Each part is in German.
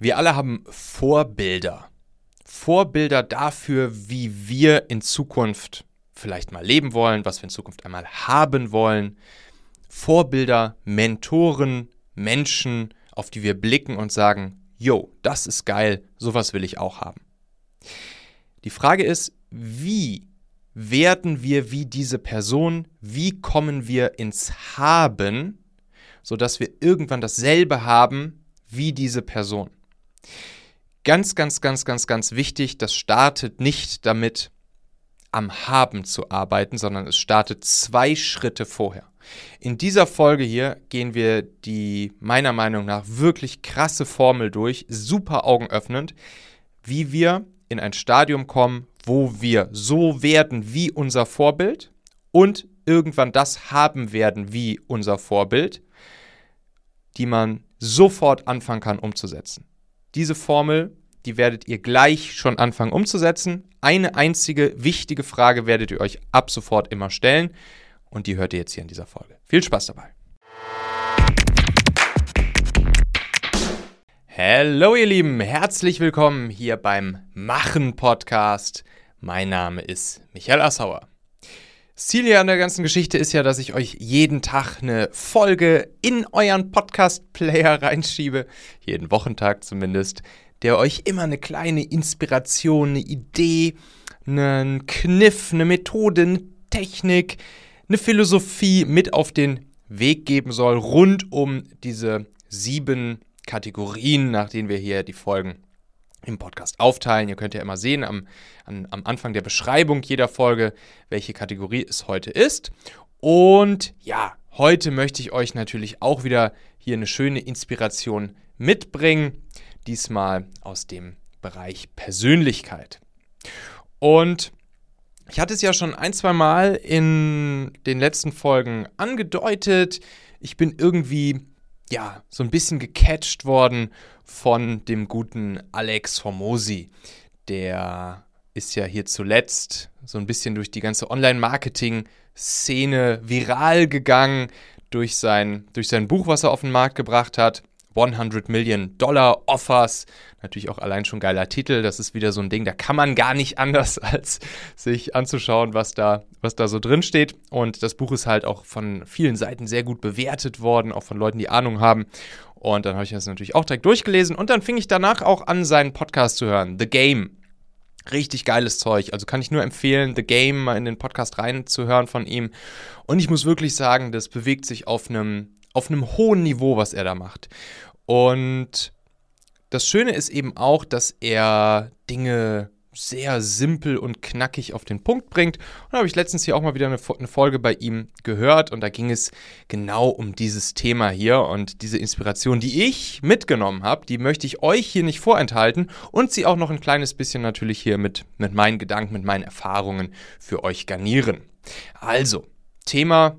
Wir alle haben Vorbilder. Vorbilder dafür, wie wir in Zukunft vielleicht mal leben wollen, was wir in Zukunft einmal haben wollen. Vorbilder, Mentoren, Menschen, auf die wir blicken und sagen, yo, das ist geil, sowas will ich auch haben. Die Frage ist, wie werden wir wie diese Person, wie kommen wir ins Haben, sodass wir irgendwann dasselbe haben wie diese Person. Ganz, ganz, ganz, ganz, ganz wichtig, das startet nicht damit, am Haben zu arbeiten, sondern es startet zwei Schritte vorher. In dieser Folge hier gehen wir die meiner Meinung nach wirklich krasse Formel durch, super augenöffnend, wie wir in ein Stadium kommen, wo wir so werden wie unser Vorbild und irgendwann das haben werden wie unser Vorbild, die man sofort anfangen kann umzusetzen. Diese Formel, die werdet ihr gleich schon anfangen umzusetzen. Eine einzige wichtige Frage werdet ihr euch ab sofort immer stellen und die hört ihr jetzt hier in dieser Folge. Viel Spaß dabei. Hallo ihr Lieben, herzlich willkommen hier beim Machen Podcast. Mein Name ist Michael Assauer. Ziel hier an der ganzen Geschichte ist ja, dass ich euch jeden Tag eine Folge in euren Podcast-Player reinschiebe, jeden Wochentag zumindest, der euch immer eine kleine Inspiration, eine Idee, einen Kniff, eine Methode, eine Technik, eine Philosophie mit auf den Weg geben soll, rund um diese sieben Kategorien, nach denen wir hier die Folgen im Podcast aufteilen. Ihr könnt ja immer sehen am, an, am Anfang der Beschreibung jeder Folge, welche Kategorie es heute ist. Und ja, heute möchte ich euch natürlich auch wieder hier eine schöne Inspiration mitbringen. Diesmal aus dem Bereich Persönlichkeit. Und ich hatte es ja schon ein, zwei Mal in den letzten Folgen angedeutet. Ich bin irgendwie ja, so ein bisschen gecatcht worden von dem guten Alex Formosi. Der ist ja hier zuletzt so ein bisschen durch die ganze Online-Marketing-Szene viral gegangen, durch sein, durch sein Buch, was er auf den Markt gebracht hat. 100 Million Dollar Offers. Natürlich auch allein schon geiler Titel. Das ist wieder so ein Ding, da kann man gar nicht anders, als sich anzuschauen, was da, was da so drin steht. Und das Buch ist halt auch von vielen Seiten sehr gut bewertet worden, auch von Leuten, die Ahnung haben. Und dann habe ich das natürlich auch direkt durchgelesen. Und dann fing ich danach auch an, seinen Podcast zu hören. The Game. Richtig geiles Zeug. Also kann ich nur empfehlen, The Game mal in den Podcast reinzuhören von ihm. Und ich muss wirklich sagen, das bewegt sich auf einem auf einem hohen Niveau, was er da macht. Und das Schöne ist eben auch, dass er Dinge sehr simpel und knackig auf den Punkt bringt. Und da habe ich letztens hier auch mal wieder eine, eine, Folge bei ihm gehört und da ging es genau um dieses Thema hier und diese Inspiration, die ich mitgenommen habe, die möchte ich euch hier nicht vorenthalten und sie auch noch ein kleines bisschen natürlich hier mit, mit meinen Gedanken, mit meinen Erfahrungen für euch garnieren. Also, Thema,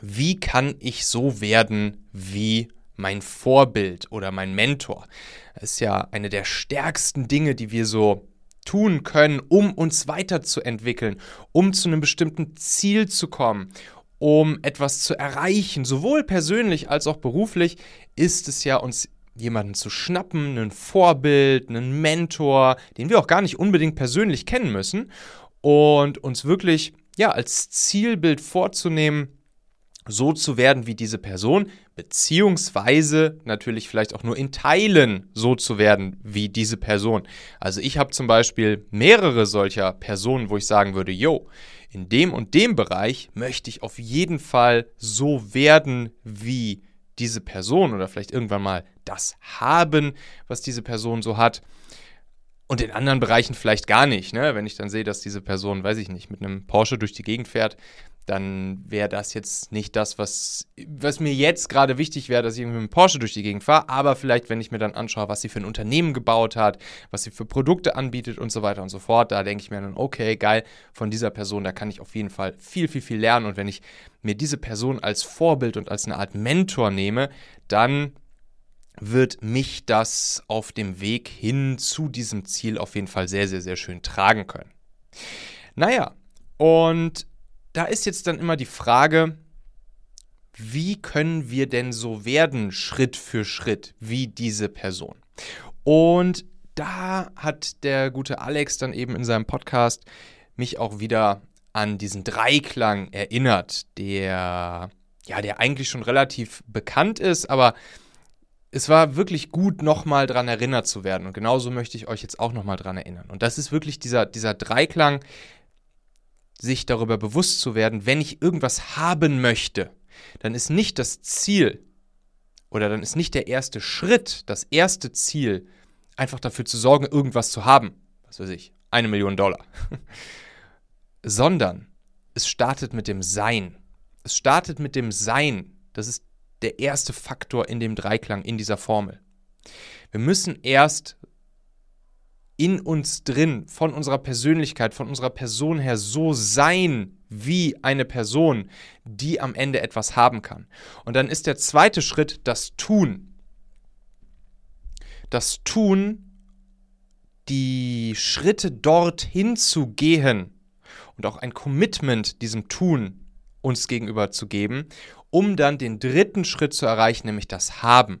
wie kann ich so werden wie mein Vorbild oder mein Mentor. Das ist ja eine der stärksten Dinge, die wir so tun können, um uns weiterzuentwickeln, um zu einem bestimmten Ziel zu kommen, um etwas zu erreichen, sowohl persönlich als auch beruflich, ist es ja uns jemanden zu schnappen, einen Vorbild, einen Mentor, den wir auch gar nicht unbedingt persönlich kennen müssen und uns wirklich ja als Zielbild vorzunehmen, so zu werden wie diese Person, beziehungsweise natürlich vielleicht auch nur in Teilen so zu werden wie diese Person. Also ich habe zum Beispiel mehrere solcher Personen, wo ich sagen würde, yo, in dem und dem Bereich möchte ich auf jeden Fall so werden wie diese Person oder vielleicht irgendwann mal das haben, was diese Person so hat. Und in anderen Bereichen vielleicht gar nicht. Ne? Wenn ich dann sehe, dass diese Person, weiß ich nicht, mit einem Porsche durch die Gegend fährt, dann wäre das jetzt nicht das, was, was mir jetzt gerade wichtig wäre, dass ich mit einem Porsche durch die Gegend fahre. Aber vielleicht, wenn ich mir dann anschaue, was sie für ein Unternehmen gebaut hat, was sie für Produkte anbietet und so weiter und so fort, da denke ich mir dann, okay, geil, von dieser Person, da kann ich auf jeden Fall viel, viel, viel lernen. Und wenn ich mir diese Person als Vorbild und als eine Art Mentor nehme, dann wird mich das auf dem Weg hin zu diesem Ziel auf jeden Fall sehr, sehr, sehr schön tragen können. Naja, und da ist jetzt dann immer die Frage, wie können wir denn so werden, Schritt für Schritt, wie diese Person? Und da hat der gute Alex dann eben in seinem Podcast mich auch wieder an diesen Dreiklang erinnert, der ja, der eigentlich schon relativ bekannt ist, aber es war wirklich gut, nochmal dran erinnert zu werden. Und genauso möchte ich euch jetzt auch nochmal dran erinnern. Und das ist wirklich dieser, dieser Dreiklang, sich darüber bewusst zu werden, wenn ich irgendwas haben möchte, dann ist nicht das Ziel oder dann ist nicht der erste Schritt, das erste Ziel, einfach dafür zu sorgen, irgendwas zu haben. Was weiß ich, eine Million Dollar. Sondern es startet mit dem Sein. Es startet mit dem Sein. Das ist der erste Faktor in dem Dreiklang, in dieser Formel. Wir müssen erst in uns drin, von unserer Persönlichkeit, von unserer Person her so sein wie eine Person, die am Ende etwas haben kann. Und dann ist der zweite Schritt das Tun. Das Tun, die Schritte dorthin zu gehen und auch ein Commitment diesem Tun uns gegenüber zu geben, um dann den dritten Schritt zu erreichen, nämlich das Haben.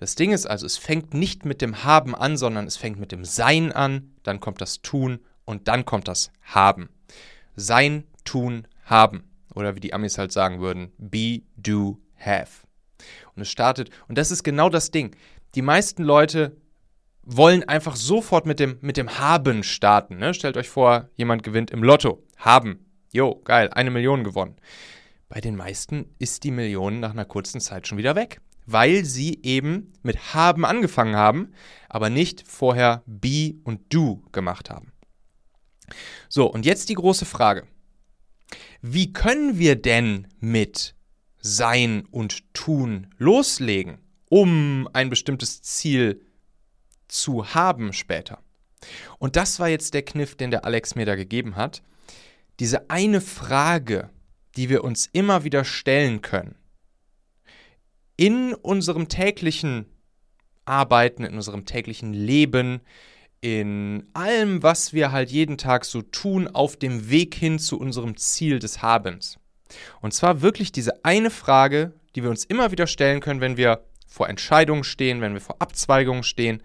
Das Ding ist also, es fängt nicht mit dem Haben an, sondern es fängt mit dem Sein an, dann kommt das Tun und dann kommt das Haben. Sein, Tun, Haben. Oder wie die Amis halt sagen würden, be, do, have. Und es startet, und das ist genau das Ding. Die meisten Leute wollen einfach sofort mit dem, mit dem Haben starten. Ne? Stellt euch vor, jemand gewinnt im Lotto. Haben. Jo, geil, eine Million gewonnen. Bei den meisten ist die Million nach einer kurzen Zeit schon wieder weg weil sie eben mit haben angefangen haben, aber nicht vorher be und do gemacht haben. So, und jetzt die große Frage. Wie können wir denn mit sein und tun loslegen, um ein bestimmtes Ziel zu haben später? Und das war jetzt der Kniff, den der Alex mir da gegeben hat. Diese eine Frage, die wir uns immer wieder stellen können in unserem täglichen Arbeiten, in unserem täglichen Leben, in allem, was wir halt jeden Tag so tun, auf dem Weg hin zu unserem Ziel des Habens. Und zwar wirklich diese eine Frage, die wir uns immer wieder stellen können, wenn wir vor Entscheidungen stehen, wenn wir vor Abzweigungen stehen,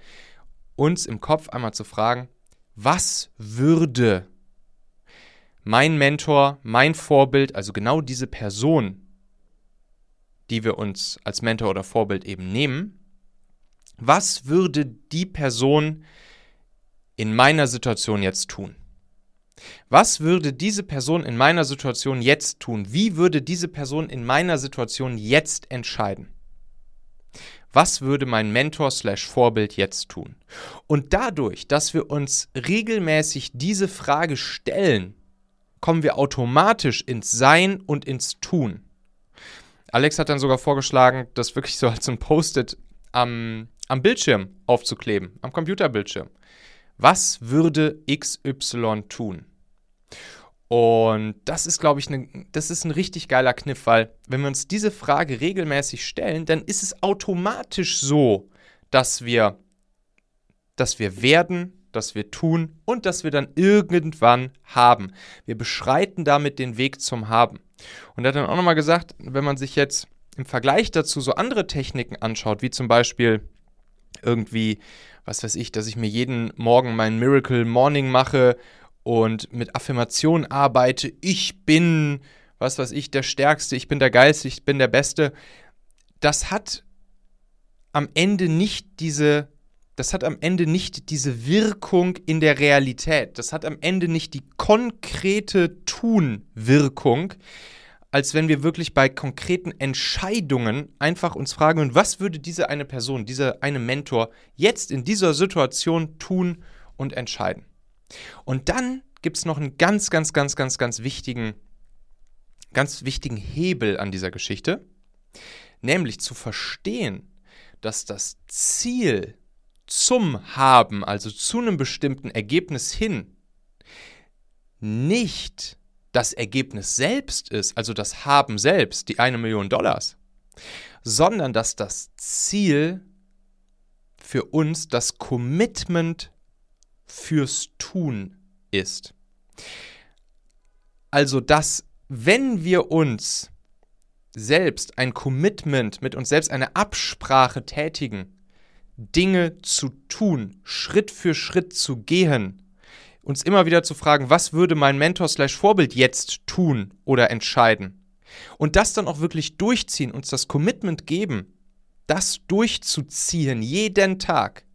uns im Kopf einmal zu fragen, was würde mein Mentor, mein Vorbild, also genau diese Person, die wir uns als Mentor oder Vorbild eben nehmen, was würde die Person in meiner Situation jetzt tun? Was würde diese Person in meiner Situation jetzt tun? Wie würde diese Person in meiner Situation jetzt entscheiden? Was würde mein Mentor slash Vorbild jetzt tun? Und dadurch, dass wir uns regelmäßig diese Frage stellen, kommen wir automatisch ins Sein und ins Tun. Alex hat dann sogar vorgeschlagen, das wirklich so als ein Post-it am, am Bildschirm aufzukleben, am Computerbildschirm. Was würde XY tun? Und das ist, glaube ich, ne, das ist ein richtig geiler Kniff, weil wenn wir uns diese Frage regelmäßig stellen, dann ist es automatisch so, dass wir, dass wir werden, dass wir tun und dass wir dann irgendwann haben. Wir beschreiten damit den Weg zum Haben. Und er hat dann auch nochmal gesagt, wenn man sich jetzt im Vergleich dazu so andere Techniken anschaut, wie zum Beispiel irgendwie, was weiß ich, dass ich mir jeden Morgen mein Miracle Morning mache und mit Affirmation arbeite, ich bin, was weiß ich, der Stärkste, ich bin der Geilste, ich bin der Beste. Das hat am Ende nicht diese, das hat am Ende nicht diese Wirkung in der Realität. Das hat am Ende nicht die konkrete Tun-Wirkung, als wenn wir wirklich bei konkreten Entscheidungen einfach uns fragen, was würde diese eine Person, dieser eine Mentor jetzt in dieser Situation tun und entscheiden. Und dann gibt es noch einen ganz, ganz, ganz, ganz, ganz wichtigen, ganz wichtigen Hebel an dieser Geschichte, nämlich zu verstehen, dass das Ziel zum Haben, also zu einem bestimmten Ergebnis hin, nicht das Ergebnis selbst ist, also das Haben selbst, die eine Million Dollars, sondern dass das Ziel für uns das Commitment fürs Tun ist. Also, dass wenn wir uns selbst ein Commitment mit uns selbst eine Absprache tätigen, Dinge zu tun, Schritt für Schritt zu gehen, uns immer wieder zu fragen, was würde mein Mentor slash Vorbild jetzt tun oder entscheiden. Und das dann auch wirklich durchziehen, uns das Commitment geben, das durchzuziehen jeden Tag,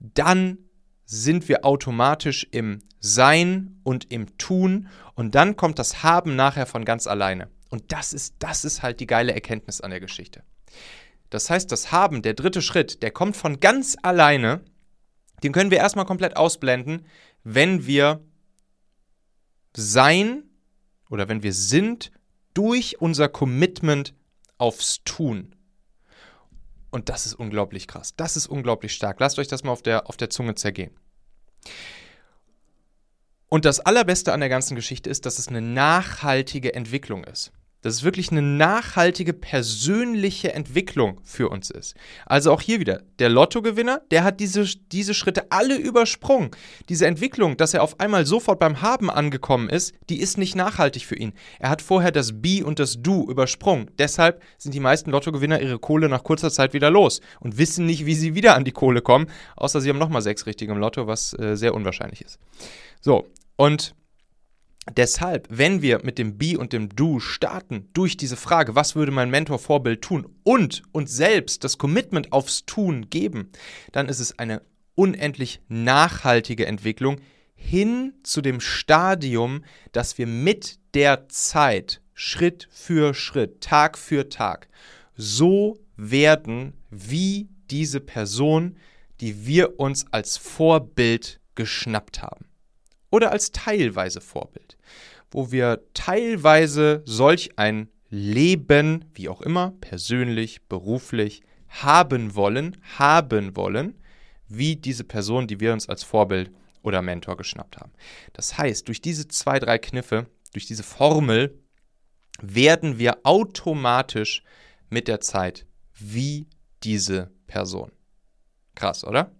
dann sind wir automatisch im Sein und im Tun und dann kommt das Haben nachher von ganz alleine. Und das ist, das ist halt die geile Erkenntnis an der Geschichte. Das heißt, das Haben, der dritte Schritt, der kommt von ganz alleine. Den können wir erstmal komplett ausblenden, wenn wir sein oder wenn wir sind durch unser Commitment aufs Tun. Und das ist unglaublich krass. Das ist unglaublich stark. Lasst euch das mal auf der, auf der Zunge zergehen. Und das Allerbeste an der ganzen Geschichte ist, dass es eine nachhaltige Entwicklung ist dass es wirklich eine nachhaltige persönliche Entwicklung für uns ist. Also auch hier wieder, der Lottogewinner, der hat diese, diese Schritte alle übersprungen. Diese Entwicklung, dass er auf einmal sofort beim Haben angekommen ist, die ist nicht nachhaltig für ihn. Er hat vorher das Be und das Du übersprungen. Deshalb sind die meisten Lottogewinner ihre Kohle nach kurzer Zeit wieder los und wissen nicht, wie sie wieder an die Kohle kommen, außer sie haben nochmal sechs richtige im Lotto, was äh, sehr unwahrscheinlich ist. So, und Deshalb, wenn wir mit dem Be und dem Do starten, durch diese Frage, was würde mein Mentor Vorbild tun und uns selbst das Commitment aufs Tun geben, dann ist es eine unendlich nachhaltige Entwicklung hin zu dem Stadium, dass wir mit der Zeit, Schritt für Schritt, Tag für Tag, so werden wie diese Person, die wir uns als Vorbild geschnappt haben oder als teilweise Vorbild, wo wir teilweise solch ein Leben, wie auch immer, persönlich, beruflich, haben wollen, haben wollen, wie diese Person, die wir uns als Vorbild oder Mentor geschnappt haben. Das heißt, durch diese zwei, drei Kniffe, durch diese Formel, werden wir automatisch mit der Zeit wie diese Person. Krass, oder?